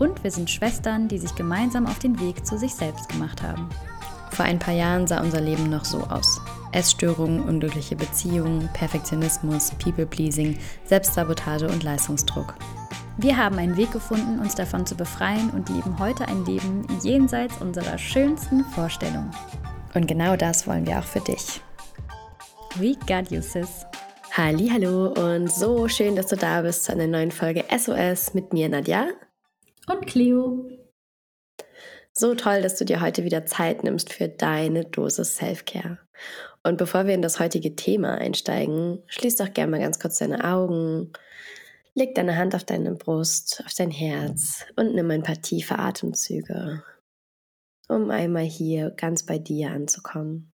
Und wir sind Schwestern, die sich gemeinsam auf den Weg zu sich selbst gemacht haben. Vor ein paar Jahren sah unser Leben noch so aus. Essstörungen, unglückliche Beziehungen, Perfektionismus, People-Pleasing, Selbstsabotage und Leistungsdruck. Wir haben einen Weg gefunden, uns davon zu befreien und leben heute ein Leben jenseits unserer schönsten Vorstellungen. Und genau das wollen wir auch für dich. We got you, sis. Hallo und so schön, dass du da bist zu einer neuen Folge SOS mit mir, Nadja. Und Cleo. So toll, dass du dir heute wieder Zeit nimmst für deine Dosis Self-Care. Und bevor wir in das heutige Thema einsteigen, schließ doch gerne mal ganz kurz deine Augen, leg deine Hand auf deine Brust, auf dein Herz und nimm ein paar tiefe Atemzüge, um einmal hier ganz bei dir anzukommen.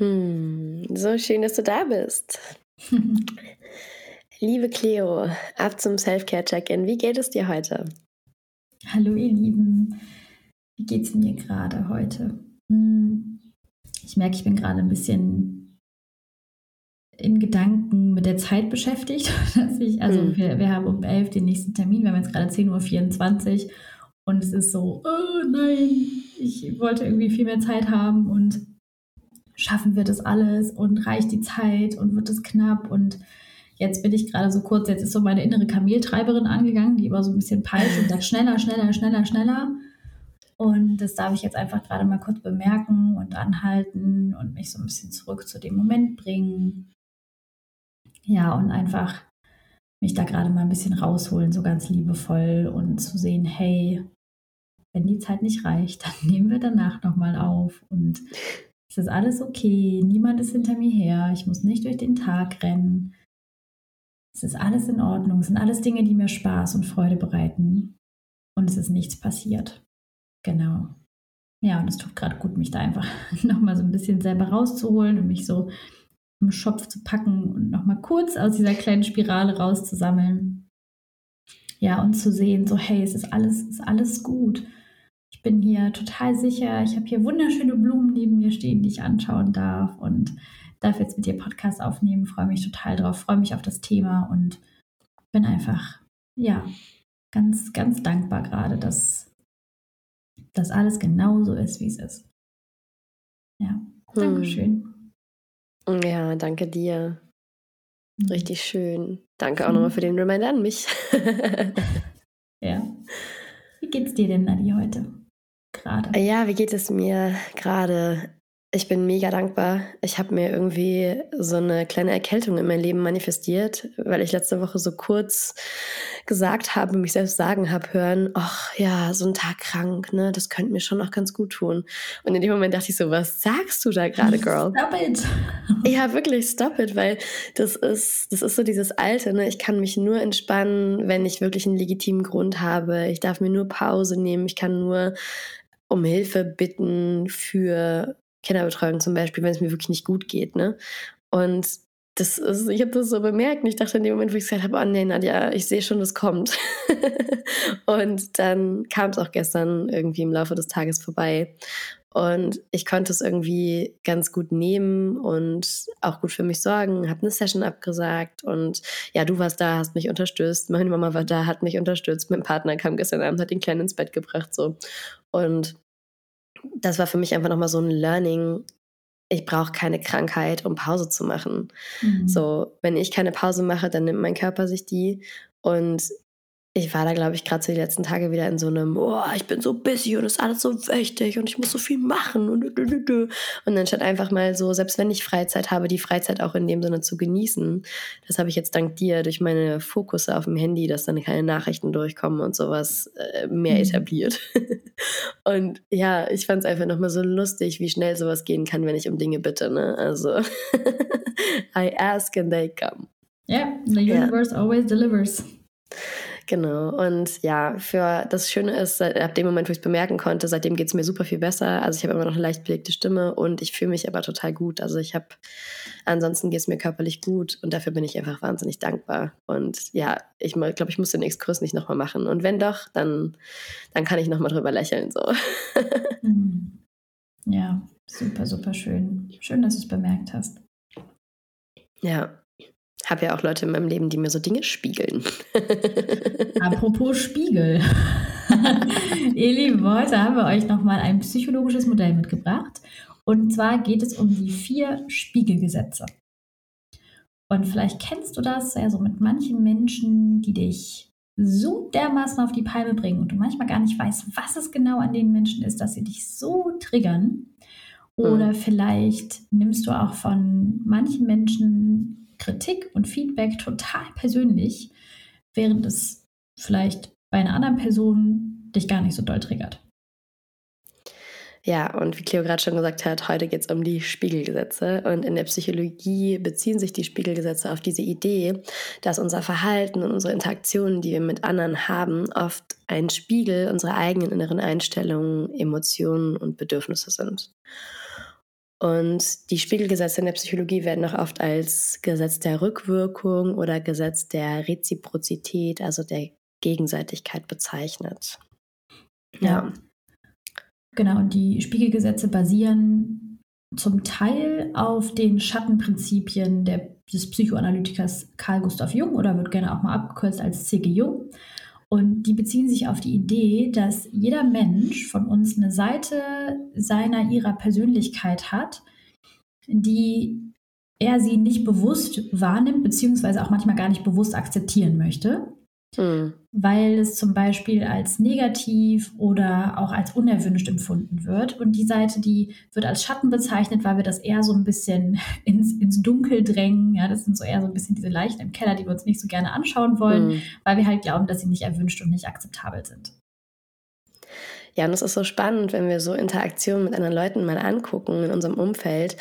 Hm, so schön, dass du da bist. Liebe Cleo, ab zum Self-Care-Check-In. Wie geht es dir heute? Hallo, ihr Lieben. Wie geht es mir gerade heute? Hm, ich merke, ich bin gerade ein bisschen in Gedanken mit der Zeit beschäftigt. Ich, also hm. wir, wir haben um 11 den nächsten Termin, wir haben jetzt gerade 10.24 Uhr und es ist so, oh nein, ich wollte irgendwie viel mehr Zeit haben und schaffen wir das alles und reicht die Zeit und wird es knapp und jetzt bin ich gerade so kurz, jetzt ist so meine innere Kameltreiberin angegangen, die immer so ein bisschen peitscht und sagt schneller, schneller, schneller, schneller. Und das darf ich jetzt einfach gerade mal kurz bemerken und anhalten und mich so ein bisschen zurück zu dem Moment bringen. Ja, und einfach mich da gerade mal ein bisschen rausholen, so ganz liebevoll und zu sehen, hey, wenn die Zeit nicht reicht, dann nehmen wir danach nochmal auf und es ist alles okay, niemand ist hinter mir her, ich muss nicht durch den Tag rennen. Es ist alles in Ordnung, es sind alles Dinge, die mir Spaß und Freude bereiten. Und es ist nichts passiert. Genau. Ja, und es tut gerade gut, mich da einfach nochmal so ein bisschen selber rauszuholen und mich so im Schopf zu packen und nochmal kurz aus dieser kleinen Spirale rauszusammeln. Ja, und zu sehen, so, hey, es ist alles, es ist alles gut. Ich bin hier total sicher. Ich habe hier wunderschöne Blumen neben mir stehen, die ich anschauen darf und darf jetzt mit dir Podcast aufnehmen. Freue mich total drauf, freue mich auf das Thema und bin einfach, ja, ganz, ganz dankbar gerade, dass das alles genauso ist, wie es ist. Ja, Dankeschön. Hm. Ja, danke dir. Hm. Richtig schön. Danke auch nochmal für den Reminder an mich. ja. Wie geht's dir denn, Nadi, heute? Gerade? Ja, wie geht es mir gerade? Ich bin mega dankbar. Ich habe mir irgendwie so eine kleine Erkältung in mein Leben manifestiert, weil ich letzte Woche so kurz gesagt habe, mich selbst sagen habe hören, ach ja, so ein Tag krank, ne, das könnte mir schon noch ganz gut tun. Und in dem Moment dachte ich so, was sagst du da gerade, Girl? Stop it. Ja, wirklich, stop it, weil das ist, das ist so dieses Alte, ne, ich kann mich nur entspannen, wenn ich wirklich einen legitimen Grund habe. Ich darf mir nur Pause nehmen, ich kann nur um Hilfe bitten für Kinderbetreuung zum Beispiel, wenn es mir wirklich nicht gut geht. Ne? Und das ist, ich habe das so bemerkt und ich dachte in dem Moment, wo ich gesagt habe, oh nee, Nadja, ich sehe schon, das kommt. und dann kam es auch gestern irgendwie im Laufe des Tages vorbei. Und ich konnte es irgendwie ganz gut nehmen und auch gut für mich sorgen, habe eine Session abgesagt und ja, du warst da, hast mich unterstützt, meine Mama war da, hat mich unterstützt, mein Partner kam gestern Abend, hat den Kleinen ins Bett gebracht so und das war für mich einfach nochmal so ein Learning. Ich brauche keine Krankheit, um Pause zu machen. Mhm. So, wenn ich keine Pause mache, dann nimmt mein Körper sich die. Und ich war da, glaube ich, gerade so die letzten Tage wieder in so einem, oh, ich bin so busy und es ist alles so wichtig und ich muss so viel machen und und dann statt einfach mal so, selbst wenn ich Freizeit habe, die Freizeit auch in dem Sinne zu genießen. Das habe ich jetzt dank dir durch meine Fokusse auf dem Handy, dass dann keine Nachrichten durchkommen und sowas äh, mehr mhm. etabliert. und ja, ich fand es einfach nochmal so lustig, wie schnell sowas gehen kann, wenn ich um Dinge bitte. Ne? Also I ask and they come. Yeah, the universe yeah. always delivers. Genau. Und ja, für das Schöne ist, ab dem Moment, wo ich es bemerken konnte, seitdem geht es mir super viel besser. Also ich habe immer noch eine leicht belegte Stimme und ich fühle mich aber total gut. Also ich habe, ansonsten geht es mir körperlich gut und dafür bin ich einfach wahnsinnig dankbar. Und ja, ich glaube, ich muss den Exkurs nicht nochmal machen. Und wenn doch, dann, dann kann ich nochmal drüber lächeln. So. Mhm. Ja, super, super schön. Schön, dass du es bemerkt hast. Ja, habe ja auch Leute in meinem Leben, die mir so Dinge spiegeln. Apropos Spiegel. Ihr Lieben, heute haben wir euch nochmal ein psychologisches Modell mitgebracht. Und zwar geht es um die vier Spiegelgesetze. Und vielleicht kennst du das ja so mit manchen Menschen, die dich so dermaßen auf die Palme bringen und du manchmal gar nicht weißt, was es genau an den Menschen ist, dass sie dich so triggern. Oder hm. vielleicht nimmst du auch von manchen Menschen Kritik und Feedback total persönlich, während es vielleicht bei einer anderen Person dich gar nicht so doll triggert. Ja, und wie Cleo gerade schon gesagt hat, heute geht es um die Spiegelgesetze. Und in der Psychologie beziehen sich die Spiegelgesetze auf diese Idee, dass unser Verhalten und unsere Interaktionen, die wir mit anderen haben, oft ein Spiegel unserer eigenen inneren Einstellungen, Emotionen und Bedürfnisse sind. Und die Spiegelgesetze in der Psychologie werden auch oft als Gesetz der Rückwirkung oder Gesetz der Reziprozität, also der Gegenseitigkeit bezeichnet. Ja. ja. Genau, und die Spiegelgesetze basieren zum Teil auf den Schattenprinzipien der, des Psychoanalytikers Carl Gustav Jung oder wird gerne auch mal abgekürzt als C.G. Jung. Und die beziehen sich auf die Idee, dass jeder Mensch von uns eine Seite seiner, ihrer Persönlichkeit hat, die er sie nicht bewusst wahrnimmt, beziehungsweise auch manchmal gar nicht bewusst akzeptieren möchte. Hm. Weil es zum Beispiel als negativ oder auch als unerwünscht empfunden wird. Und die Seite, die wird als Schatten bezeichnet, weil wir das eher so ein bisschen ins, ins Dunkel drängen. Ja, das sind so eher so ein bisschen diese Leichen im Keller, die wir uns nicht so gerne anschauen wollen, hm. weil wir halt glauben, dass sie nicht erwünscht und nicht akzeptabel sind. Ja, und es ist so spannend, wenn wir so Interaktionen mit anderen Leuten mal angucken in unserem Umfeld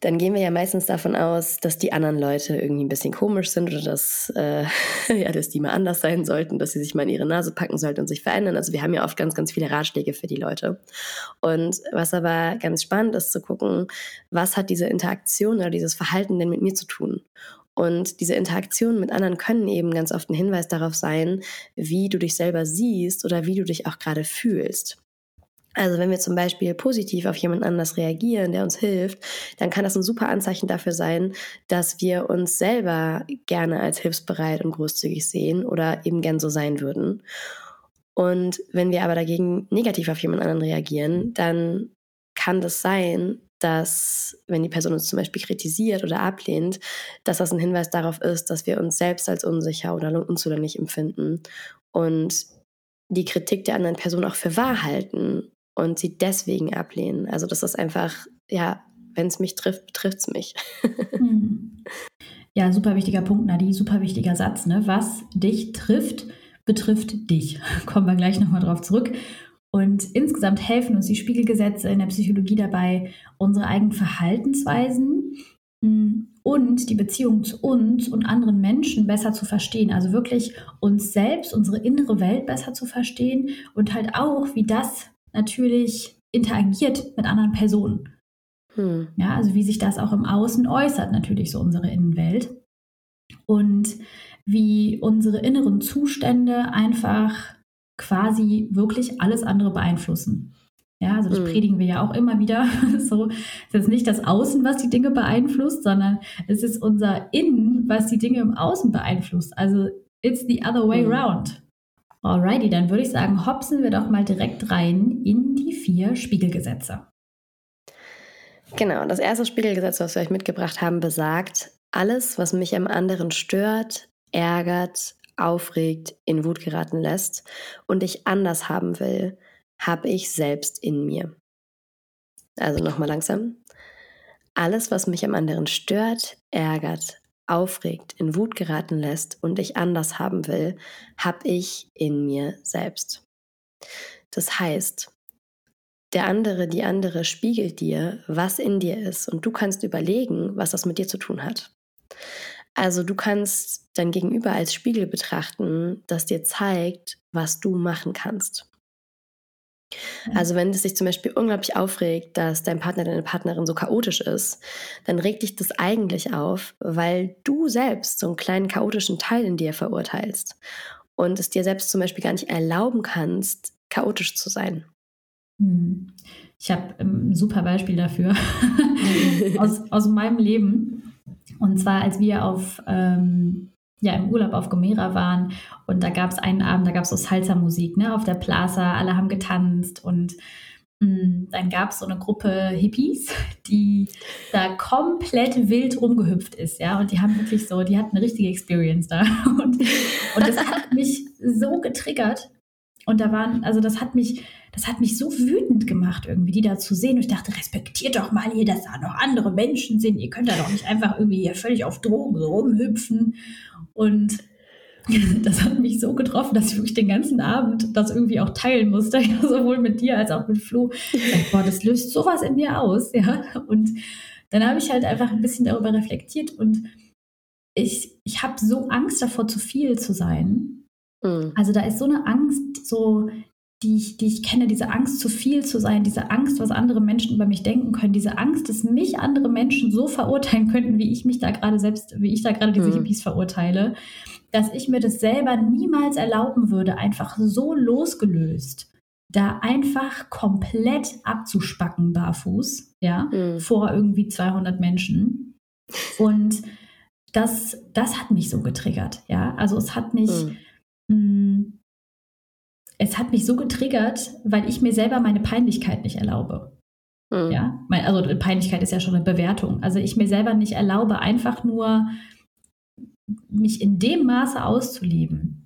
dann gehen wir ja meistens davon aus, dass die anderen Leute irgendwie ein bisschen komisch sind oder dass, äh, ja, dass die mal anders sein sollten, dass sie sich mal in ihre Nase packen sollten und sich verändern. Also wir haben ja oft ganz, ganz viele Ratschläge für die Leute. Und was aber ganz spannend ist zu gucken, was hat diese Interaktion oder dieses Verhalten denn mit mir zu tun? Und diese Interaktionen mit anderen können eben ganz oft ein Hinweis darauf sein, wie du dich selber siehst oder wie du dich auch gerade fühlst. Also wenn wir zum Beispiel positiv auf jemand anders reagieren, der uns hilft, dann kann das ein super Anzeichen dafür sein, dass wir uns selber gerne als hilfsbereit und großzügig sehen oder eben gern so sein würden. Und wenn wir aber dagegen negativ auf jemand anderen reagieren, dann kann das sein, dass wenn die Person uns zum Beispiel kritisiert oder ablehnt, dass das ein Hinweis darauf ist, dass wir uns selbst als unsicher oder unzulänglich empfinden und die Kritik der anderen Person auch für wahr halten und sie deswegen ablehnen. Also das ist einfach, ja, wenn es mich trifft, betrifft es mich. Hm. Ja, super wichtiger Punkt, Nadi, super wichtiger Satz. Ne? Was dich trifft, betrifft dich. Kommen wir gleich nochmal drauf zurück. Und insgesamt helfen uns die Spiegelgesetze in der Psychologie dabei, unsere eigenen Verhaltensweisen hm, und die Beziehung zu uns und anderen Menschen besser zu verstehen. Also wirklich uns selbst, unsere innere Welt besser zu verstehen und halt auch, wie das natürlich interagiert mit anderen Personen. Hm. Ja, also wie sich das auch im Außen äußert, natürlich so unsere Innenwelt. Und wie unsere inneren Zustände einfach quasi wirklich alles andere beeinflussen. Ja, also das hm. predigen wir ja auch immer wieder. so, es ist jetzt nicht das Außen, was die Dinge beeinflusst, sondern es ist unser Innen, was die Dinge im Außen beeinflusst. Also it's the other way hm. around. Alrighty, dann würde ich sagen, hopsen wir doch mal direkt rein in die vier Spiegelgesetze. Genau, das erste Spiegelgesetz, was wir euch mitgebracht haben, besagt, alles, was mich am anderen stört, ärgert, aufregt, in Wut geraten lässt und ich anders haben will, habe ich selbst in mir. Also nochmal langsam. Alles, was mich am anderen stört, ärgert, aufregt, in Wut geraten lässt und ich anders haben will, habe ich in mir selbst. Das heißt, der andere, die andere spiegelt dir, was in dir ist und du kannst überlegen, was das mit dir zu tun hat. Also du kannst dein Gegenüber als Spiegel betrachten, das dir zeigt, was du machen kannst. Also wenn es dich zum Beispiel unglaublich aufregt, dass dein Partner, deine Partnerin so chaotisch ist, dann regt dich das eigentlich auf, weil du selbst so einen kleinen chaotischen Teil in dir verurteilst und es dir selbst zum Beispiel gar nicht erlauben kannst, chaotisch zu sein. Hm. Ich habe ein super Beispiel dafür aus, aus meinem Leben. Und zwar, als wir auf, ähm, ja, im Urlaub auf Gomera waren. Und da gab es einen Abend, da gab es so Salsa-Musik ne, auf der Plaza, alle haben getanzt und mh, hm, dann gab es so eine Gruppe Hippies, die da komplett wild rumgehüpft ist, ja, und die haben wirklich so, die hatten eine richtige Experience da. Und, und das hat mich so getriggert. Und da waren, also das hat mich, das hat mich so wütend gemacht, irgendwie, die da zu sehen. Und ich dachte, respektiert doch mal hier, dass da noch andere Menschen sind. Ihr könnt da doch nicht einfach irgendwie hier völlig auf Drogen rumhüpfen. Und das hat mich so getroffen, dass ich wirklich den ganzen Abend das irgendwie auch teilen musste, sowohl mit dir als auch mit Flo. Ich boah, das löst sowas in mir aus, ja. Und dann habe ich halt einfach ein bisschen darüber reflektiert und ich, ich habe so Angst davor, zu viel zu sein. Mhm. Also da ist so eine Angst, so die ich, die ich kenne, diese Angst, zu viel zu sein, diese Angst, was andere Menschen über mich denken können, diese Angst, dass mich andere Menschen so verurteilen könnten, wie ich mich da gerade selbst, wie ich da gerade diese mhm. Hippies verurteile, dass ich mir das selber niemals erlauben würde, einfach so losgelöst, da einfach komplett abzuspacken barfuß, ja, mhm. vor irgendwie 200 Menschen. Und das, das hat mich so getriggert, ja. Also es hat mich, mhm. Es hat mich so getriggert, weil ich mir selber meine Peinlichkeit nicht erlaube. Mhm. Ja, also Peinlichkeit ist ja schon eine Bewertung. Also ich mir selber nicht erlaube, einfach nur mich in dem Maße auszuleben,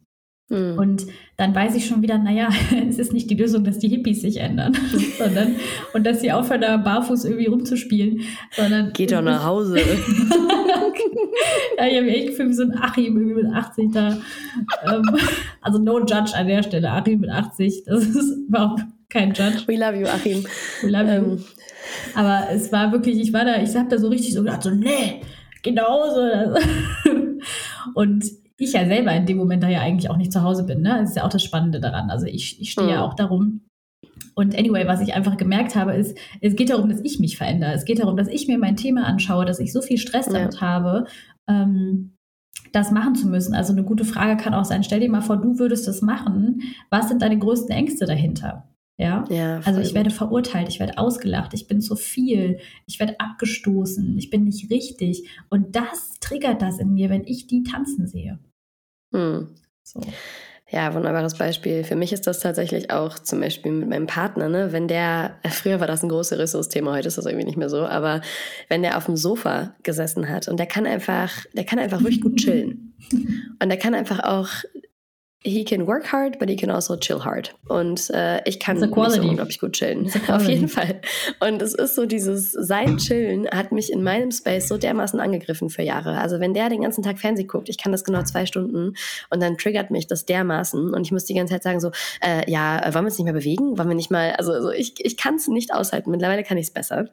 Mhm. Und dann weiß ich schon wieder, naja, es ist nicht die Lösung, dass die Hippies sich ändern, sondern und dass sie aufhören, da barfuß irgendwie rumzuspielen, sondern. Geht doch nach Hause. ja, ich habe echt gefühlt wie so ein Achim irgendwie mit 80 da. Ähm, also no judge an der Stelle. Achim mit 80, das ist überhaupt kein Judge. We love you, Achim. We love you. Ähm. Aber es war wirklich, ich war da, ich habe da so richtig so gedacht, so, nee, genauso. Und ich ja selber in dem Moment da ja eigentlich auch nicht zu Hause bin. Ne? Das ist ja auch das Spannende daran. Also ich, ich stehe mhm. ja auch darum. Und anyway, was ich einfach gemerkt habe, ist, es geht darum, dass ich mich verändere. Es geht darum, dass ich mir mein Thema anschaue, dass ich so viel Stress damit ja. habe, ähm, das machen zu müssen. Also eine gute Frage kann auch sein, stell dir mal vor, du würdest das machen. Was sind deine größten Ängste dahinter? Ja, ja also ich werde verurteilt, ich werde ausgelacht, ich bin zu viel, ich werde abgestoßen, ich bin nicht richtig. Und das triggert das in mir, wenn ich die tanzen sehe. Hm. So. Ja, wunderbares Beispiel. Für mich ist das tatsächlich auch zum Beispiel mit meinem Partner, ne? Wenn der, früher war das ein großes Ressourcethema, heute ist das irgendwie nicht mehr so, aber wenn der auf dem Sofa gesessen hat und der kann einfach, der kann einfach wirklich gut chillen. Und der kann einfach auch he can work hard, but he can also chill hard. Und äh, ich kann nicht so unglaublich gut chillen. Auf jeden Fall. Und es ist so dieses, sein Chillen hat mich in meinem Space so dermaßen angegriffen für Jahre. Also wenn der den ganzen Tag Fernsehen guckt, ich kann das genau zwei Stunden und dann triggert mich das dermaßen und ich muss die ganze Zeit sagen so, äh, ja, wollen wir uns nicht mehr bewegen? Wollen wir nicht mal, also, also ich, ich kann es nicht aushalten. Mittlerweile kann ich es besser.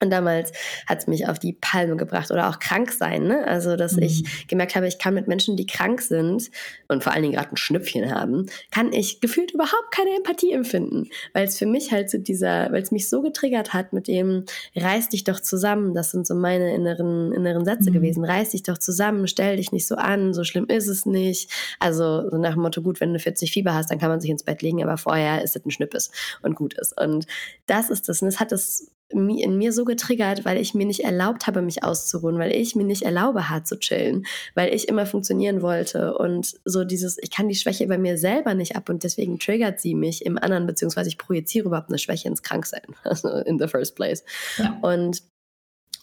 Und damals hat es mich auf die Palme gebracht oder auch krank sein. Ne? Also, dass mhm. ich gemerkt habe, ich kann mit Menschen, die krank sind und vor allen Dingen gerade ein Schnüpfchen haben, kann ich gefühlt überhaupt keine Empathie empfinden. Weil es für mich halt so dieser, weil es mich so getriggert hat mit dem, reiß dich doch zusammen. Das sind so meine inneren, inneren Sätze mhm. gewesen. Reiß dich doch zusammen, stell dich nicht so an, so schlimm ist es nicht. Also, so nach dem Motto, gut, wenn du 40 Fieber hast, dann kann man sich ins Bett legen, aber vorher ist es ein Schnippes und gut ist. Und das ist das. Und es hat das in mir so getriggert, weil ich mir nicht erlaubt habe, mich auszuruhen, weil ich mir nicht erlaube, hart zu chillen, weil ich immer funktionieren wollte und so dieses, ich kann die Schwäche bei mir selber nicht ab und deswegen triggert sie mich im anderen, beziehungsweise ich projiziere überhaupt eine Schwäche ins Kranksein, also in the first place. Ja. Und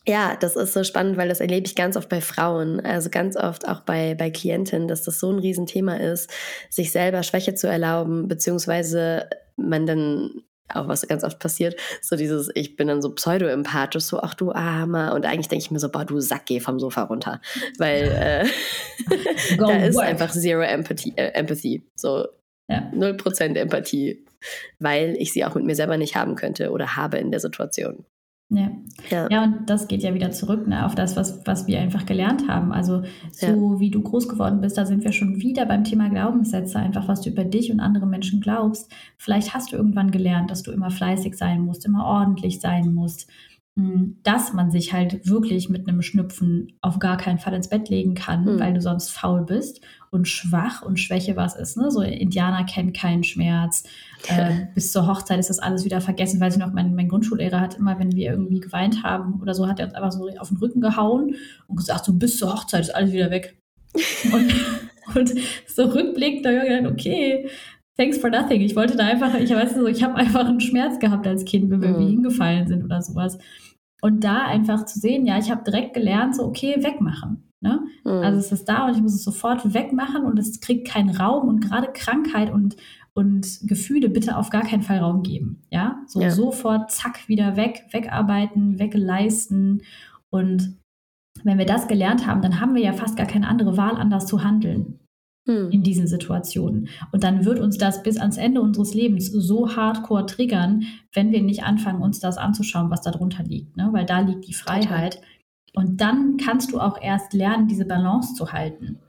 Ja, das ist so spannend, weil das erlebe ich ganz oft bei Frauen, also ganz oft auch bei, bei Klientinnen, dass das so ein Riesenthema ist, sich selber Schwäche zu erlauben, beziehungsweise man dann auch was ganz oft passiert, so dieses, ich bin dann so pseudo-empathisch, so, ach du Armer. Und eigentlich denke ich mir so, boah, du Sack, geh vom Sofa runter. Weil äh, da ist einfach zero Empathy, äh, Empathy. So null ja. Prozent Empathie, weil ich sie auch mit mir selber nicht haben könnte oder habe in der Situation. Ja. ja. ja, und das geht ja wieder zurück ne, auf das, was, was wir einfach gelernt haben. Also so ja. wie du groß geworden bist, da sind wir schon wieder beim Thema Glaubenssätze, einfach was du über dich und andere Menschen glaubst. Vielleicht hast du irgendwann gelernt, dass du immer fleißig sein musst, immer ordentlich sein musst, hm, dass man sich halt wirklich mit einem Schnupfen auf gar keinen Fall ins Bett legen kann, mhm. weil du sonst faul bist und schwach und Schwäche was ist. Ne? So Indianer kennen keinen Schmerz. Äh, bis zur Hochzeit ist das alles wieder vergessen. Weiß ich noch, mein, mein Grundschullehrer hat immer, wenn wir irgendwie geweint haben oder so, hat er uns einfach so auf den Rücken gehauen und gesagt, so bis zur Hochzeit ist alles wieder weg. und, und so rückblickend, da habe ich gedacht, okay, thanks for nothing. Ich wollte da einfach, ich weiß nicht, ich habe einfach einen Schmerz gehabt als Kind, wenn wir mhm. hingefallen sind oder sowas. Und da einfach zu sehen, ja, ich habe direkt gelernt, so, okay, wegmachen. Ne? Mhm. Also es ist da und ich muss es sofort wegmachen und es kriegt keinen Raum und gerade Krankheit und, und Gefühle bitte auf gar keinen Fall Raum geben. Ja, so ja. sofort zack wieder weg, wegarbeiten, wegleisten und wenn wir das gelernt haben, dann haben wir ja fast gar keine andere Wahl, anders zu handeln hm. in diesen Situationen. Und dann wird uns das bis ans Ende unseres Lebens so hardcore triggern, wenn wir nicht anfangen, uns das anzuschauen, was da drunter liegt. Ne? Weil da liegt die Freiheit. Total. Und dann kannst du auch erst lernen, diese Balance zu halten.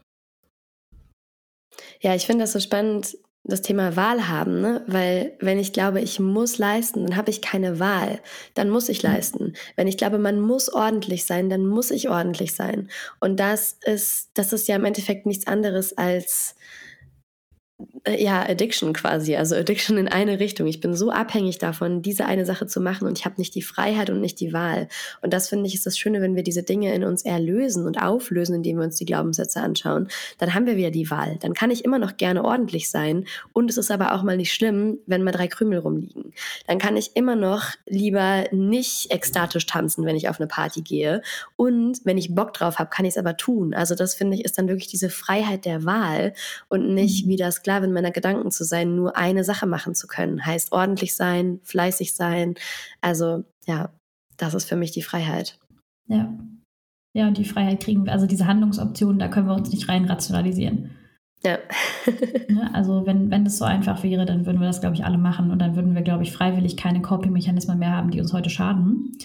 Ja, ich finde das so spannend, das Thema Wahl haben, ne? weil wenn ich glaube, ich muss leisten, dann habe ich keine Wahl, dann muss ich mhm. leisten. Wenn ich glaube, man muss ordentlich sein, dann muss ich ordentlich sein. Und das ist, das ist ja im Endeffekt nichts anderes als ja, Addiction quasi, also Addiction in eine Richtung. Ich bin so abhängig davon, diese eine Sache zu machen und ich habe nicht die Freiheit und nicht die Wahl. Und das finde ich ist das Schöne, wenn wir diese Dinge in uns erlösen und auflösen, indem wir uns die Glaubenssätze anschauen, dann haben wir wieder die Wahl. Dann kann ich immer noch gerne ordentlich sein und es ist aber auch mal nicht schlimm, wenn mal drei Krümel rumliegen. Dann kann ich immer noch lieber nicht ekstatisch tanzen, wenn ich auf eine Party gehe und wenn ich Bock drauf habe, kann ich es aber tun. Also das finde ich ist dann wirklich diese Freiheit der Wahl und nicht mhm. wie das Sklavin meiner Gedanken zu sein, nur eine Sache machen zu können. Heißt ordentlich sein, fleißig sein. Also ja, das ist für mich die Freiheit. Ja. Ja, und die Freiheit kriegen wir, also diese Handlungsoptionen, da können wir uns nicht rein rationalisieren. Ja. ne, also wenn, wenn das so einfach wäre, dann würden wir das, glaube ich, alle machen und dann würden wir, glaube ich, freiwillig keine Coping-Mechanismen mehr haben, die uns heute schaden.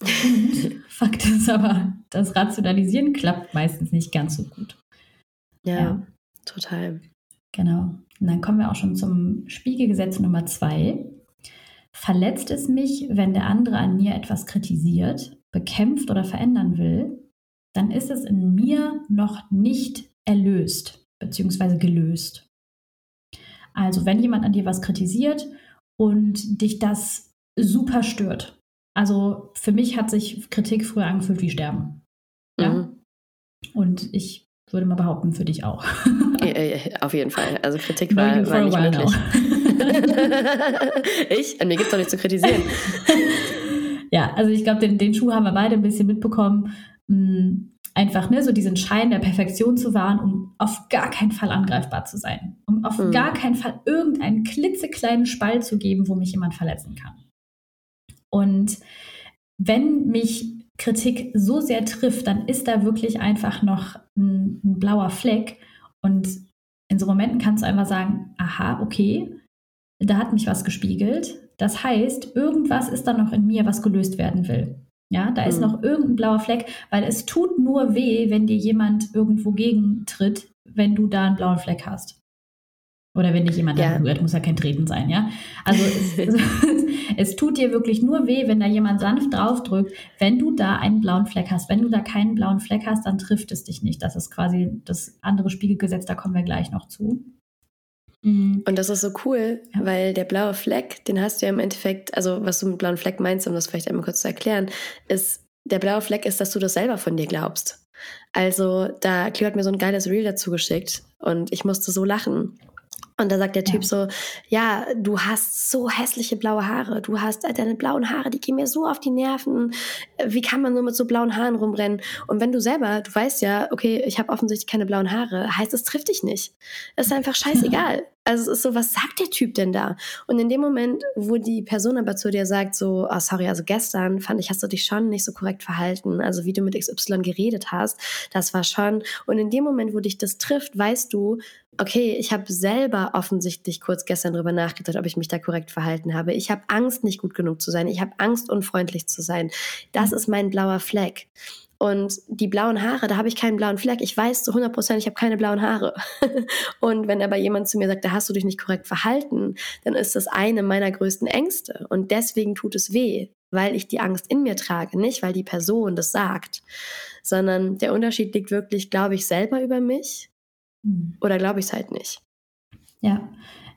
Und Fakt ist aber, das Rationalisieren klappt meistens nicht ganz so gut. Ja, ja. total. Genau. Und dann kommen wir auch schon zum Spiegelgesetz Nummer zwei. Verletzt es mich, wenn der andere an mir etwas kritisiert, bekämpft oder verändern will, dann ist es in mir noch nicht erlöst bzw. gelöst. Also wenn jemand an dir was kritisiert und dich das super stört. Also für mich hat sich Kritik früher angefühlt wie Sterben. Ja? Mhm. Und ich würde mal behaupten, für dich auch. Auf jeden Fall. Also Kritik war, war nicht möglich. ich? An mir gibt es doch nicht zu kritisieren. ja, also ich glaube, den, den Schuh haben wir beide ein bisschen mitbekommen. Mm, einfach ne, so diesen Schein der Perfektion zu wahren, um auf gar keinen Fall angreifbar zu sein. Um auf mhm. gar keinen Fall irgendeinen klitzekleinen Spalt zu geben, wo mich jemand verletzen kann. Und wenn mich Kritik so sehr trifft, dann ist da wirklich einfach noch ein, ein blauer Fleck. Und in so Momenten kannst du einfach sagen, aha, okay, da hat mich was gespiegelt. Das heißt, irgendwas ist da noch in mir, was gelöst werden will. Ja, da mhm. ist noch irgendein blauer Fleck, weil es tut nur weh, wenn dir jemand irgendwo gegentritt, wenn du da einen blauen Fleck hast. Oder wenn dich jemand ja. berührt, muss ja kein Treten sein, ja. Also es, es, tut dir wirklich nur weh, wenn da jemand sanft draufdrückt, wenn du da einen blauen Fleck hast. Wenn du da keinen blauen Fleck hast, dann trifft es dich nicht. Das ist quasi das andere Spiegelgesetz, da kommen wir gleich noch zu. Mhm. Und das ist so cool, ja. weil der blaue Fleck, den hast du ja im Endeffekt, also was du mit blauen Fleck meinst, um das vielleicht einmal kurz zu erklären, ist, der blaue Fleck ist, dass du das selber von dir glaubst. Also da Clio hat mir so ein geiles Reel dazu geschickt und ich musste so lachen Und da sagt der Typ ja. so, ja, du hast so hässliche blaue Haare. Du hast deine blauen Haare, die gehen mir so auf die Nerven. Wie kann man nur mit so blauen Haaren rumrennen? Und wenn du selber, du weißt ja, okay, ich habe offensichtlich keine blauen Haare, heißt es trifft dich nicht. Es ist einfach scheißegal. Also es ist so, was sagt der Typ denn da? Und in dem Moment, wo die Person aber zu dir sagt, so, oh sorry, also gestern fand ich, hast du dich schon nicht so korrekt verhalten. Also wie du mit XY geredet hast, das war schon. Und in dem Moment, wo dich das trifft, weißt du, okay, ich habe selber offensichtlich kurz gestern drüber nachgedacht, ob ich mich da korrekt verhalten habe. Ich habe Angst, nicht gut genug zu sein. Ich habe Angst, unfreundlich zu sein. Das ist mein blauer Fleck. Und die blauen Haare, da habe ich keinen blauen Fleck. Ich weiß zu 100 Prozent, ich habe keine blauen Haare. und wenn aber jemand zu mir sagt, da hast du dich nicht korrekt verhalten, dann ist das eine meiner größten Ängste. Und deswegen tut es weh, weil ich die Angst in mir trage, nicht weil die Person das sagt, sondern der Unterschied liegt wirklich, glaube ich, selber über mich hm. oder glaube ich es halt nicht. Ja,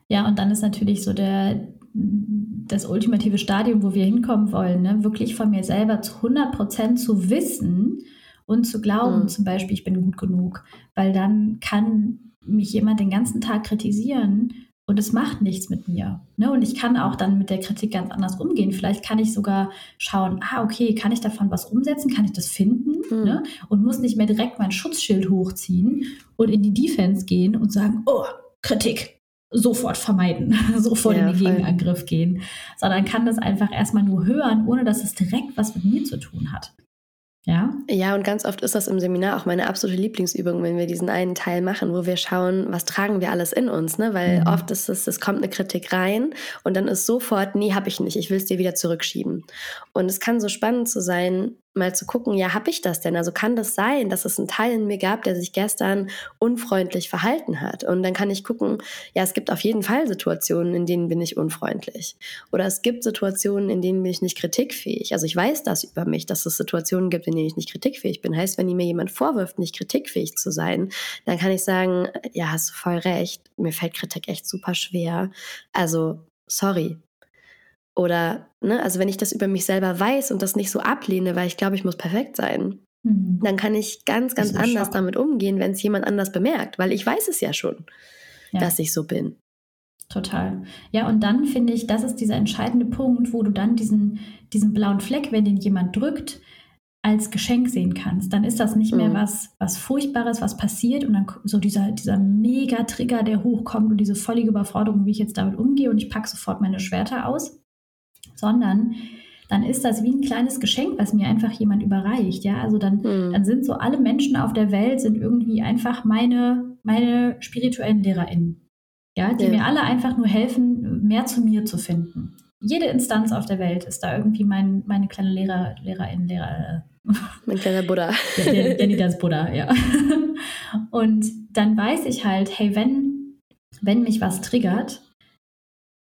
ja, und dann ist natürlich so der, das ultimative Stadium, wo wir hinkommen wollen, ne? wirklich von mir selber zu 100 Prozent zu wissen und zu glauben, mhm. zum Beispiel, ich bin gut genug, weil dann kann mich jemand den ganzen Tag kritisieren und es macht nichts mit mir. Ne? Und ich kann auch dann mit der Kritik ganz anders umgehen. Vielleicht kann ich sogar schauen, ah, okay, kann ich davon was umsetzen? Kann ich das finden? Mhm. Ne? Und muss nicht mehr direkt mein Schutzschild hochziehen und in die Defense gehen und sagen, oh, Kritik, sofort vermeiden, sofort ja, in den Gegenangriff gehen, sondern kann das einfach erstmal nur hören, ohne dass es direkt was mit mir zu tun hat. Ja? Ja, und ganz oft ist das im Seminar auch meine absolute Lieblingsübung, wenn wir diesen einen Teil machen, wo wir schauen, was tragen wir alles in uns, ne? Weil mhm. oft ist es, es kommt eine Kritik rein und dann ist sofort, nee, hab ich nicht, ich will es dir wieder zurückschieben. Und es kann so spannend zu sein, mal zu gucken, ja, habe ich das denn? Also kann das sein, dass es einen Teil in mir gab, der sich gestern unfreundlich verhalten hat? Und dann kann ich gucken, ja, es gibt auf jeden Fall Situationen, in denen bin ich unfreundlich. Oder es gibt Situationen, in denen bin ich nicht kritikfähig. Also ich weiß das über mich, dass es Situationen gibt, in denen ich nicht kritikfähig bin. Heißt, wenn mir jemand vorwirft, nicht kritikfähig zu sein, dann kann ich sagen, ja, hast du voll recht, mir fällt Kritik echt super schwer. Also sorry, oder, ne, also wenn ich das über mich selber weiß und das nicht so ablehne, weil ich glaube, ich muss perfekt sein, mhm. dann kann ich ganz, ganz anders Schock. damit umgehen, wenn es jemand anders bemerkt, weil ich weiß es ja schon, ja. dass ich so bin. Total. Ja, und dann finde ich, das ist dieser entscheidende Punkt, wo du dann diesen, diesen blauen Fleck, wenn den jemand drückt, als Geschenk sehen kannst. Dann ist das nicht mehr mhm. was, was Furchtbares, was passiert und dann so dieser, dieser Mega-Trigger, der hochkommt und diese völlige Überforderung, wie ich jetzt damit umgehe und ich packe sofort meine Schwerter aus, sondern dann ist das wie ein kleines Geschenk, was mir einfach jemand überreicht. Ja, also dann, mhm. dann sind so alle Menschen auf der Welt sind irgendwie einfach meine, meine spirituellen LehrerInnen. Ja, die ja. mir alle einfach nur helfen, mehr zu mir zu finden. Jede Instanz auf der Welt ist da irgendwie mein, meine kleine Lehrer, Lehrerin, Lehrer. Äh, mein kleiner Buddha. Der, der, der Buddha, ja. Und dann weiß ich halt, hey, wenn, wenn mich was triggert,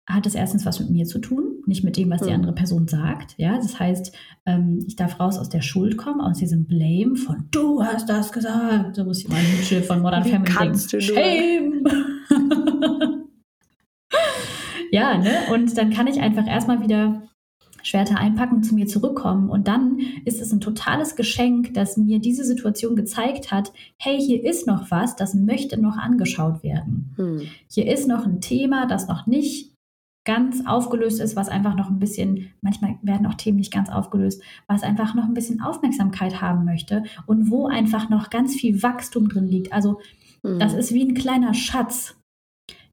hat es erstens was mit mir zu tun, nicht mit dem, was die hm. andere Person sagt. Ja, das heißt, ähm, ich darf raus aus der Schuld kommen, aus diesem Blame von du hast das gesagt. So muss ich mal Nietzsche von Modern Wie Family kannst denken. Du Shame! ja, ne? Und dann kann ich einfach erstmal wieder Schwerter einpacken, zu mir zurückkommen. Und dann ist es ein totales Geschenk, dass mir diese Situation gezeigt hat, hey, hier ist noch was, das möchte noch angeschaut werden. Hm. Hier ist noch ein Thema, das noch nicht ganz aufgelöst ist, was einfach noch ein bisschen, manchmal werden auch Themen nicht ganz aufgelöst, was einfach noch ein bisschen Aufmerksamkeit haben möchte und wo einfach noch ganz viel Wachstum drin liegt. Also mhm. das ist wie ein kleiner Schatz.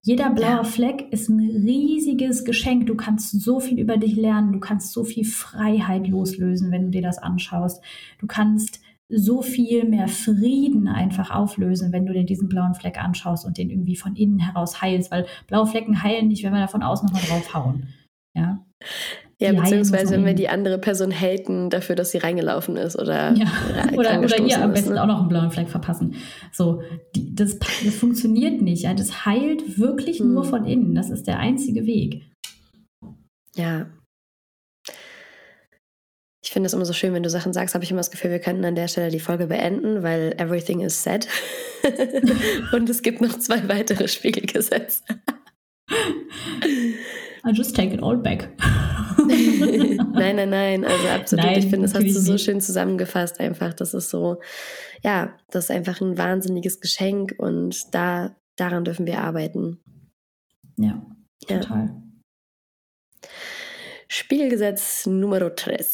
Jeder blaue ja. Fleck ist ein riesiges Geschenk. Du kannst so viel über dich lernen. Du kannst so viel Freiheit loslösen, wenn du dir das anschaust. Du kannst so viel mehr Frieden einfach auflösen, wenn du dir diesen blauen Fleck anschaust und den irgendwie von innen heraus heilst, weil blaue Flecken heilen nicht, wenn wir da von außen nochmal draufhauen. Ja. Ja, die beziehungsweise wenn wir die andere Person haten dafür, dass sie reingelaufen ist oder ja. oder, oder ihr am besten ne? auch noch einen blauen Fleck verpassen. So, die, das, das funktioniert nicht. Ja. Das heilt wirklich hm. nur von innen. Das ist der einzige Weg. Ja, ich finde es immer so schön, wenn du Sachen sagst, habe ich immer das Gefühl, wir könnten an der Stelle die Folge beenden, weil everything is said. Und es gibt noch zwei weitere Spiegelgesetze. I just take it all back. nein, nein, nein. Also absolut. Nein, ich finde, das hast du so schön zusammengefasst. Einfach, das ist so, ja, das ist einfach ein wahnsinniges Geschenk und da, daran dürfen wir arbeiten. Ja, total. Ja. Spiegelgesetz Nummer 3.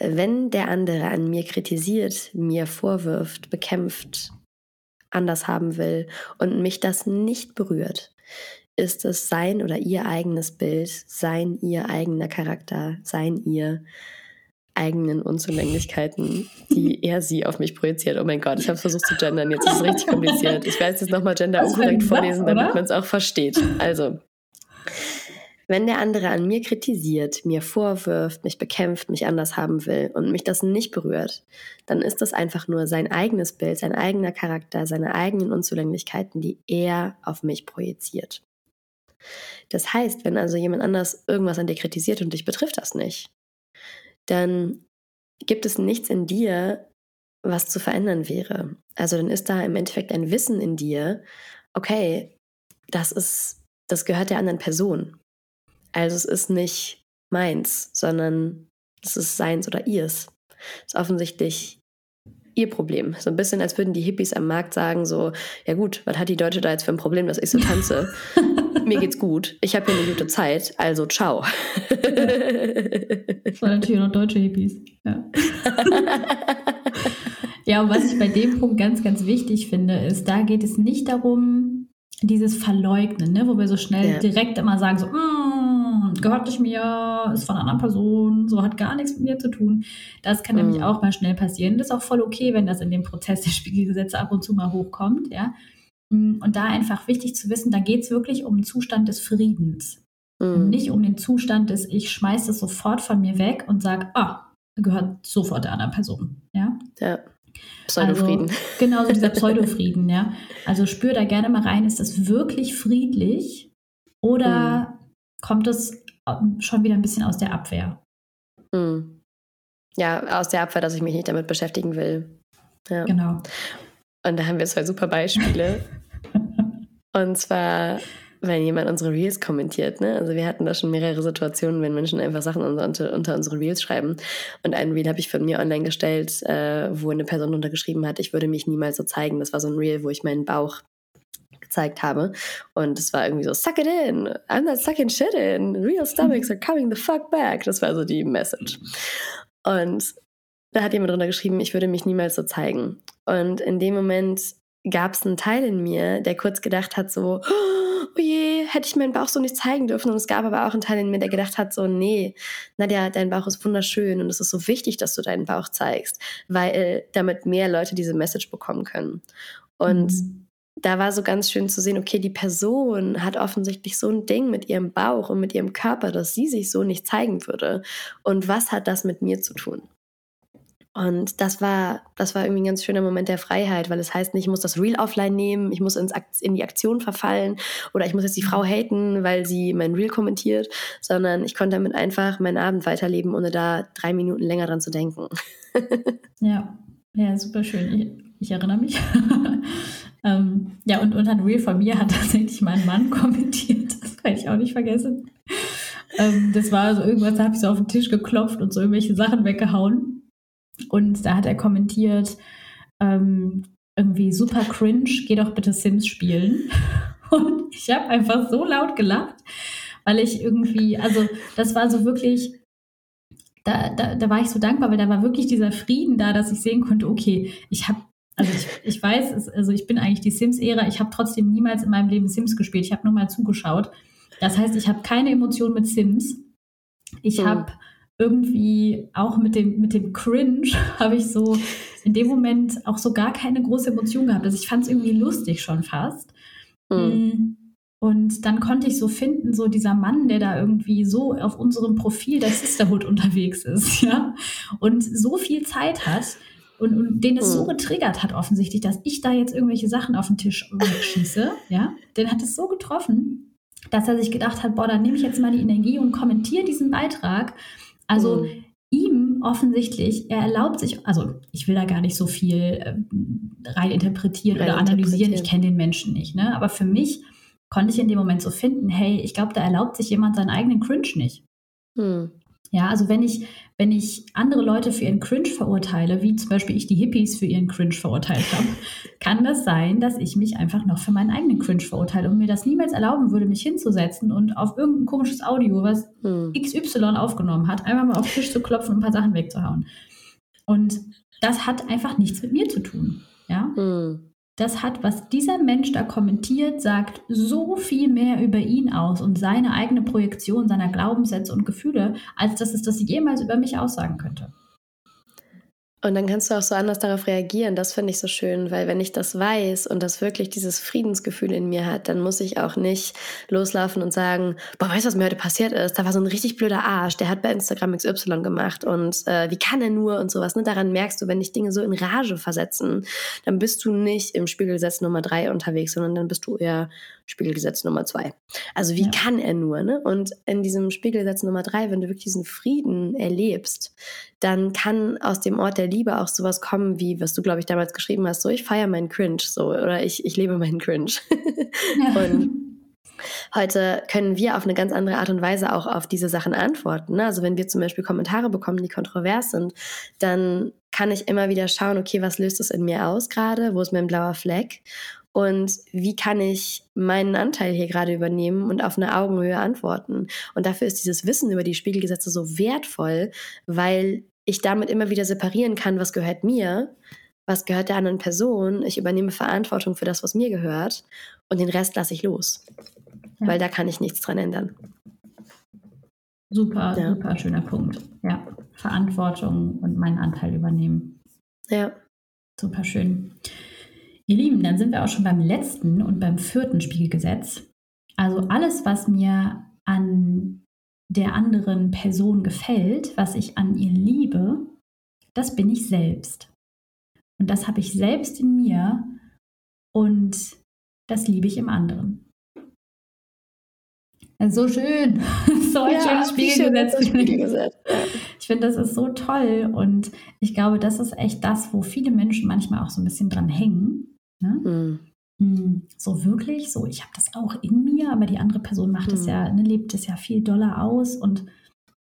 Wenn der andere an mir kritisiert, mir vorwirft, bekämpft, anders haben will und mich das nicht berührt, ist es sein oder ihr eigenes Bild, sein ihr eigener Charakter, sein ihr eigenen Unzulänglichkeiten, die er sie auf mich projiziert. Oh mein Gott, ich habe versucht zu gendern, jetzt ist es richtig kompliziert. Ich werde es jetzt nochmal gender unkorrekt vorlesen, damit man es auch versteht. Also, wenn der andere an mir kritisiert, mir vorwirft, mich bekämpft, mich anders haben will und mich das nicht berührt, dann ist das einfach nur sein eigenes Bild, sein eigener Charakter, seine eigenen Unzulänglichkeiten, die er auf mich projiziert. Das heißt, wenn also jemand anders irgendwas an dir kritisiert und dich betrifft das nicht, dann gibt es nichts in dir, was zu verändern wäre. Also dann ist da im Endeffekt ein Wissen in dir, okay, das ist, das gehört der anderen Person. Also es ist nicht meins, sondern es ist seins oder ihrs. Es ist offensichtlich ihr Problem. So ein bisschen, als würden die Hippies am Markt sagen, so, ja gut, was hat die Deutsche da jetzt für ein Problem, dass ich so tanze? Mir geht's gut, ich habe hier eine gute Zeit, also ciao. das waren natürlich noch deutsche Hippies. Ja. ja, und was ich bei dem Punkt ganz, ganz wichtig finde, ist, da geht es nicht darum, dieses Verleugnen, ne, wo wir so schnell ja. direkt immer sagen, so, mm, gehört nicht mir, ist von einer anderen Person, so hat gar nichts mit mir zu tun. Das kann mm. nämlich auch mal schnell passieren. Das ist auch voll okay, wenn das in dem Prozess der Spiegelgesetze ab und zu mal hochkommt, ja. Mm, und da einfach wichtig zu wissen, da geht es wirklich um den Zustand des Friedens. Mm. Nicht um den Zustand des, ich schmeiße es sofort von mir weg und sage, ah, gehört sofort der anderen Person. Ja. ja. Pseudofrieden. Also, genau, so dieser Pseudofrieden, ja. Also spür da gerne mal rein, ist das wirklich friedlich oder mm. kommt es schon wieder ein bisschen aus der Abwehr? Mm. Ja, aus der Abwehr, dass ich mich nicht damit beschäftigen will. Ja. Genau. Und da haben wir zwei super Beispiele. Und zwar wenn jemand unsere Reels kommentiert. Ne? Also wir hatten da schon mehrere Situationen, wenn Menschen einfach Sachen unter, unter unsere Reels schreiben. Und einen Reel habe ich von mir online gestellt, äh, wo eine Person untergeschrieben hat, ich würde mich niemals so zeigen. Das war so ein Reel, wo ich meinen Bauch gezeigt habe. Und es war irgendwie so, suck it in, I'm not sucking shit in, real stomachs are coming the fuck back. Das war so die Message. Und da hat jemand drunter geschrieben, ich würde mich niemals so zeigen. Und in dem Moment gab es einen Teil in mir, der kurz gedacht hat, so, oh je, hätte ich meinen Bauch so nicht zeigen dürfen. Und es gab aber auch einen Teil in mir, der gedacht hat, so, nee, Nadja, dein Bauch ist wunderschön und es ist so wichtig, dass du deinen Bauch zeigst, weil damit mehr Leute diese Message bekommen können. Und mhm. Da war so ganz schön zu sehen, okay, die Person hat offensichtlich so ein Ding mit ihrem Bauch und mit ihrem Körper, dass sie sich so nicht zeigen würde. Und was hat das mit mir zu tun? Und das war, das war irgendwie ein ganz schöner Moment der Freiheit, weil es heißt nicht, ich muss das Reel offline nehmen, ich muss ins, in die Aktion verfallen oder ich muss jetzt die Frau haten, weil sie mein Reel kommentiert, sondern ich konnte damit einfach meinen Abend weiterleben, ohne da drei Minuten länger dran zu denken. ja, ja, super schön. Ich, ich erinnere mich. ähm, ja, und unter ein von mir hat tatsächlich mein Mann kommentiert. Das kann ich auch nicht vergessen. Ähm, das war so irgendwas, da habe ich so auf den Tisch geklopft und so irgendwelche Sachen weggehauen. Und da hat er kommentiert, ähm, irgendwie super cringe, geh doch bitte Sims spielen. Und ich habe einfach so laut gelacht, weil ich irgendwie, also das war so wirklich, da, da, da war ich so dankbar, weil da war wirklich dieser Frieden da, dass ich sehen konnte, okay, ich habe also ich, ich weiß, also ich bin eigentlich die Sims-Ära. Ich habe trotzdem niemals in meinem Leben Sims gespielt. Ich habe nur mal zugeschaut. Das heißt, ich habe keine Emotion mit Sims. Ich mhm. habe irgendwie auch mit dem, mit dem Cringe habe ich so in dem Moment auch so gar keine große Emotion gehabt. Also ich fand es irgendwie lustig schon fast. Mhm. Und dann konnte ich so finden, so dieser Mann, der da irgendwie so auf unserem Profil der Sisterhood unterwegs ist, ja, und so viel Zeit hat und, und den es so hm. getriggert hat offensichtlich, dass ich da jetzt irgendwelche Sachen auf den Tisch schieße, ja, den hat es so getroffen, dass er sich gedacht hat, boah, dann nehme ich jetzt mal die Energie und kommentiere diesen Beitrag also mhm. ihm offensichtlich, er erlaubt sich, also ich will da gar nicht so viel äh, rein interpretieren rein oder analysieren, ich kenne den Menschen nicht, ne? aber für mich konnte ich in dem Moment so finden, hey, ich glaube, da erlaubt sich jemand seinen eigenen Cringe nicht. Mhm. Ja, also wenn ich, wenn ich andere Leute für ihren Cringe verurteile, wie zum Beispiel ich die Hippies für ihren Cringe verurteilt habe, kann das sein, dass ich mich einfach noch für meinen eigenen Cringe verurteile und mir das niemals erlauben würde, mich hinzusetzen und auf irgendein komisches Audio, was hm. XY aufgenommen hat, einfach mal auf den Tisch zu klopfen und ein paar Sachen wegzuhauen. Und das hat einfach nichts mit mir zu tun. Ja. Hm das hat, was dieser Mensch da kommentiert, sagt so viel mehr über ihn aus und seine eigene Projektion seiner Glaubenssätze und Gefühle, als dass es das jemals über mich aussagen könnte. Und dann kannst du auch so anders darauf reagieren. Das finde ich so schön, weil wenn ich das weiß und das wirklich dieses Friedensgefühl in mir hat, dann muss ich auch nicht loslaufen und sagen, boah, weißt du, was mir heute passiert ist? Da war so ein richtig blöder Arsch, der hat bei Instagram XY gemacht und äh, wie kann er nur und sowas. Ne? Daran merkst du, wenn dich Dinge so in Rage versetzen, dann bist du nicht im Spiegelgesetz Nummer drei unterwegs, sondern dann bist du eher Spiegelgesetz Nummer zwei. Also wie ja. kann er nur? Ne? Und in diesem Spiegelgesetz Nummer drei, wenn du wirklich diesen Frieden erlebst, dann kann aus dem Ort der Liebe auch sowas kommen, wie was du, glaube ich, damals geschrieben hast, so ich feiere meinen Cringe, so oder ich, ich lebe meinen Cringe. Ja. Und Heute können wir auf eine ganz andere Art und Weise auch auf diese Sachen antworten. Ne? Also wenn wir zum Beispiel Kommentare bekommen, die kontrovers sind, dann kann ich immer wieder schauen, okay, was löst es in mir aus gerade? Wo ist mein blauer Fleck? Und wie kann ich meinen Anteil hier gerade übernehmen und auf eine Augenhöhe antworten. Und dafür ist dieses Wissen über die Spiegelgesetze so wertvoll, weil ich damit immer wieder separieren kann, was gehört mir, was gehört der anderen Person. Ich übernehme Verantwortung für das, was mir gehört und den Rest lasse ich los, ja. weil da kann ich nichts dran ändern. Super, ja. super schöner Punkt. Ja, Verantwortung und meinen Anteil übernehmen. Ja. Super schön. Ihr Lieben, dann sind wir auch schon beim letzten und beim vierten Spiegelgesetz. Also alles, was mir an der anderen Person gefällt, was ich an ihr liebe, das bin ich selbst. Und das habe ich selbst in mir und das liebe ich im anderen. So schön. so ein ja, schönes Spiegelgesetz. Spiegelgesetz. Ich finde, das ist so toll und ich glaube, das ist echt das, wo viele Menschen manchmal auch so ein bisschen dran hängen. Ne? Mhm. So wirklich, so ich habe das auch in mir, aber die andere Person macht es mhm. ja, ne, lebt es ja viel doller aus. Und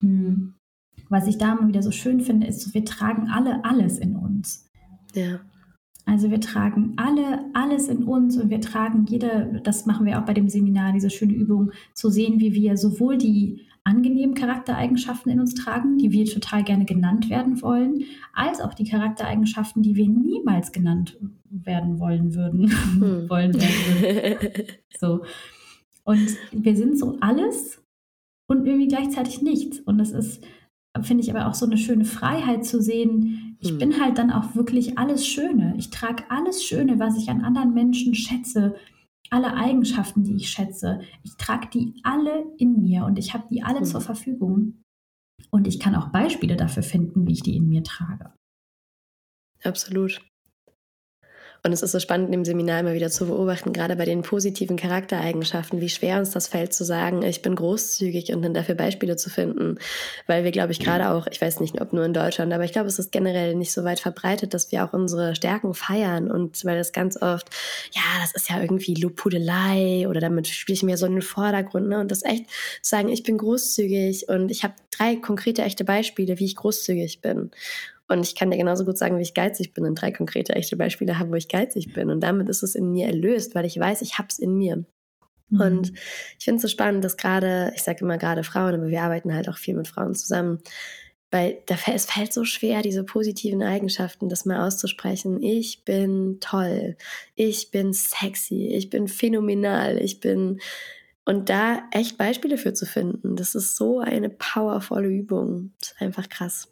mh, hm, was ich da immer wieder so schön finde, ist, so, wir tragen alle alles in uns. Ja. Also wir tragen alle alles in uns und wir tragen jede, das machen wir auch bei dem Seminar, diese schöne Übung, zu sehen, wie wir sowohl die angenehmen Charaktereigenschaften in uns tragen, die wir total gerne genannt werden wollen, als auch die Charaktereigenschaften, die wir niemals genannt werden wollen würden, hm. wollen werden würden. So. Und wir sind so alles und irgendwie gleichzeitig nichts. Und das ist, finde ich, aber auch so eine schöne Freiheit zu sehen. Ich hm. bin halt dann auch wirklich alles Schöne. Ich trage alles Schöne, was ich an anderen Menschen schätze, alle Eigenschaften, die ich schätze, ich trage die alle in mir und ich habe die alle mhm. zur Verfügung. Und ich kann auch Beispiele dafür finden, wie ich die in mir trage. Absolut. Und es ist so spannend im Seminar immer wieder zu beobachten, gerade bei den positiven Charaktereigenschaften, wie schwer uns das fällt zu sagen, ich bin großzügig und dann dafür Beispiele zu finden. Weil wir, glaube ich, gerade auch, ich weiß nicht, ob nur in Deutschland, aber ich glaube, es ist generell nicht so weit verbreitet, dass wir auch unsere Stärken feiern. Und weil das ganz oft, ja, das ist ja irgendwie Lobhudelei oder damit spiele ich mir so in den Vordergrund. Ne? Und das echt zu sagen, ich bin großzügig und ich habe drei konkrete, echte Beispiele, wie ich großzügig bin. Und ich kann dir genauso gut sagen, wie ich geizig bin und drei konkrete echte Beispiele habe, wo ich geizig bin. Und damit ist es in mir erlöst, weil ich weiß, ich habe es in mir. Mhm. Und ich finde es so spannend, dass gerade, ich sage immer gerade Frauen, aber wir arbeiten halt auch viel mit Frauen zusammen, weil da, es fällt so schwer, diese positiven Eigenschaften, das mal auszusprechen. Ich bin toll, ich bin sexy, ich bin phänomenal, ich bin und da echt Beispiele für zu finden, das ist so eine powervolle Übung. Das ist einfach krass.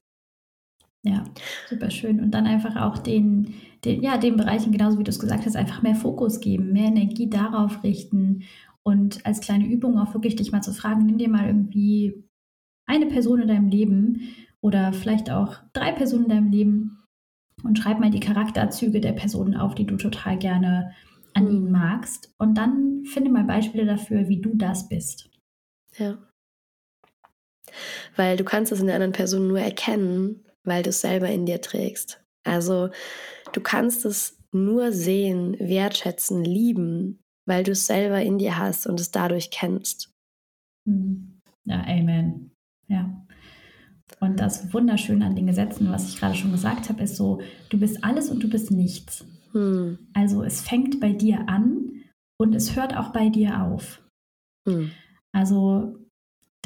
Ja, super schön. Und dann einfach auch den, den, ja, den Bereichen, genauso wie du es gesagt hast, einfach mehr Fokus geben, mehr Energie darauf richten und als kleine Übung auch wirklich dich mal zu fragen, nimm dir mal irgendwie eine Person in deinem Leben oder vielleicht auch drei Personen in deinem Leben und schreib mal die Charakterzüge der Personen auf, die du total gerne an mhm. ihnen magst. Und dann finde mal Beispiele dafür, wie du das bist. Ja. Weil du kannst es in der anderen Person nur erkennen, weil du es selber in dir trägst. Also du kannst es nur sehen, wertschätzen, lieben, weil du es selber in dir hast und es dadurch kennst. Mhm. Ja, Amen. Ja. Und das Wunderschöne an den Gesetzen, was ich gerade schon gesagt habe, ist so, du bist alles und du bist nichts. Hm. Also es fängt bei dir an und es hört auch bei dir auf. Hm. Also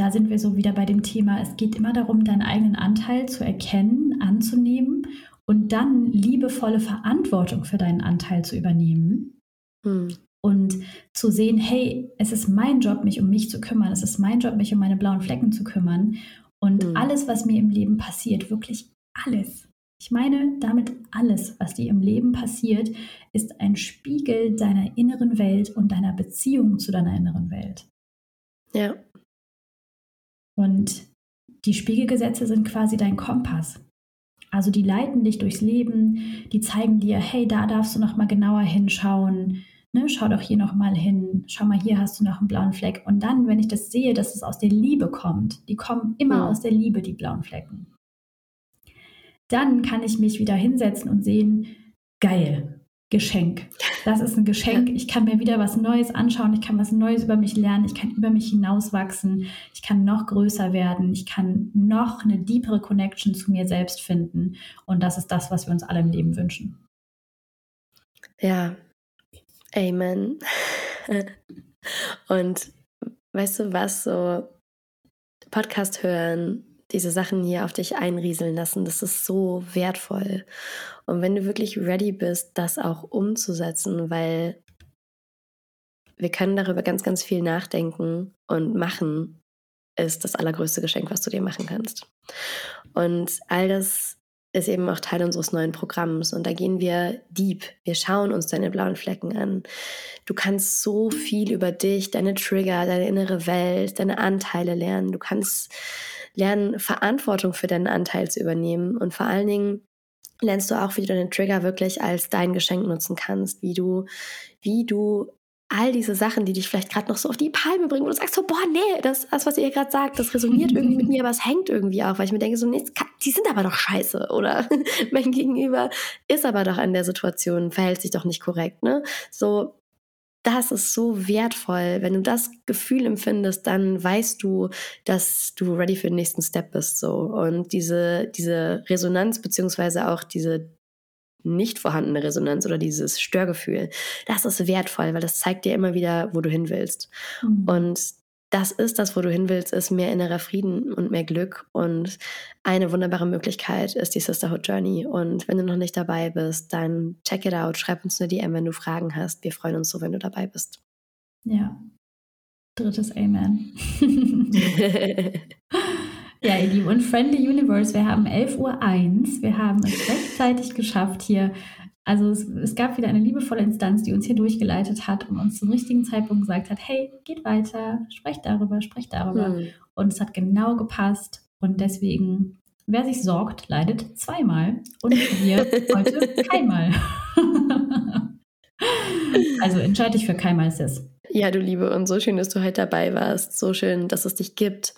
da sind wir so wieder bei dem Thema, es geht immer darum, deinen eigenen Anteil zu erkennen, anzunehmen und dann liebevolle Verantwortung für deinen Anteil zu übernehmen. Hm. Und zu sehen, hey, es ist mein Job, mich um mich zu kümmern. Es ist mein Job, mich um meine blauen Flecken zu kümmern. Und hm. alles, was mir im Leben passiert, wirklich alles. Ich meine damit alles, was dir im Leben passiert, ist ein Spiegel deiner inneren Welt und deiner Beziehung zu deiner inneren Welt. Ja. Und die Spiegelgesetze sind quasi dein Kompass. Also die leiten dich durchs Leben, die zeigen dir, hey, da darfst du noch mal genauer hinschauen. Ne, schau doch hier noch mal hin. Schau mal, hier hast du noch einen blauen Fleck. Und dann, wenn ich das sehe, dass es aus der Liebe kommt, die kommen immer ja. aus der Liebe, die blauen Flecken. Dann kann ich mich wieder hinsetzen und sehen, geil, Geschenk. Das ist ein Geschenk. Ich kann mir wieder was Neues anschauen. Ich kann was Neues über mich lernen. Ich kann über mich hinauswachsen. Ich kann noch größer werden. Ich kann noch eine deepere Connection zu mir selbst finden. Und das ist das, was wir uns alle im Leben wünschen. Ja, Amen. Und weißt du was, so Podcast hören, diese Sachen hier auf dich einrieseln lassen. Das ist so wertvoll. Und wenn du wirklich ready bist, das auch umzusetzen, weil wir können darüber ganz, ganz viel nachdenken und machen, ist das allergrößte Geschenk, was du dir machen kannst. Und all das ist eben auch Teil unseres neuen Programms. Und da gehen wir deep. Wir schauen uns deine blauen Flecken an. Du kannst so viel über dich, deine Trigger, deine innere Welt, deine Anteile lernen. Du kannst lernen, Verantwortung für deinen Anteil zu übernehmen und vor allen Dingen lernst du auch, wie du deinen Trigger wirklich als dein Geschenk nutzen kannst, wie du, wie du all diese Sachen, die dich vielleicht gerade noch so auf die Palme bringen, und du sagst so, boah, nee, das, das was ihr gerade sagt, das resoniert irgendwie mit mir, aber es hängt irgendwie auch, weil ich mir denke, so, nee, die sind aber doch scheiße, oder mein Gegenüber ist aber doch an der Situation, verhält sich doch nicht korrekt, ne? So, das ist so wertvoll. Wenn du das Gefühl empfindest, dann weißt du, dass du ready für den nächsten Step bist. So. Und diese, diese Resonanz, beziehungsweise auch diese nicht vorhandene Resonanz oder dieses Störgefühl, das ist wertvoll, weil das zeigt dir immer wieder, wo du hin willst. Mhm. Und das ist das, wo du hin willst, ist mehr innerer Frieden und mehr Glück. Und eine wunderbare Möglichkeit ist die Sisterhood Journey. Und wenn du noch nicht dabei bist, dann check it out. Schreib uns eine DM, wenn du Fragen hast. Wir freuen uns so, wenn du dabei bist. Ja. Drittes Amen. ja, ihr Lieben. Und Friendly Universe, wir haben 11.01 Uhr. Wir haben es rechtzeitig geschafft, hier also es, es, gab wieder eine liebevolle Instanz, die uns hier durchgeleitet hat und uns zum richtigen Zeitpunkt gesagt hat, hey, geht weiter, sprecht darüber, sprecht darüber. Hm. Und es hat genau gepasst. Und deswegen, wer sich sorgt, leidet zweimal. Und wir heute keinmal. also entscheide dich für keinmal, Sis. Ja, du Liebe, und so schön, dass du heute dabei warst. So schön, dass es dich gibt.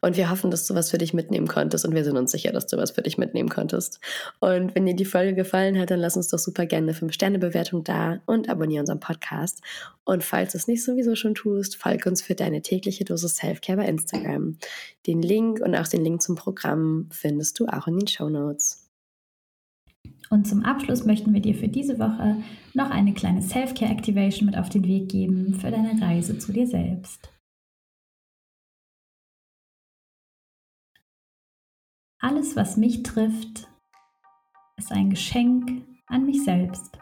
Und wir hoffen, dass du was für dich mitnehmen konntest. Und wir sind uns sicher, dass du was für dich mitnehmen konntest. Und wenn dir die Folge gefallen hat, dann lass uns doch super gerne eine 5-Sterne-Bewertung da und abonniere unseren Podcast. Und falls du es nicht sowieso schon tust, folge uns für deine tägliche Dosis Selfcare bei Instagram. Den Link und auch den Link zum Programm findest du auch in den Show Notes. Und zum Abschluss möchten wir dir für diese Woche noch eine kleine Self-Care-Activation mit auf den Weg geben für deine Reise zu dir selbst. Alles, was mich trifft, ist ein Geschenk an mich selbst.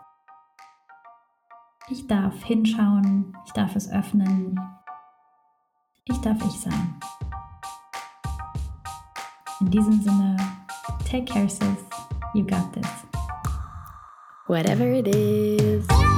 Ich darf hinschauen, ich darf es öffnen, ich darf ich sein. In diesem Sinne, take care, sis. You got this whatever it is.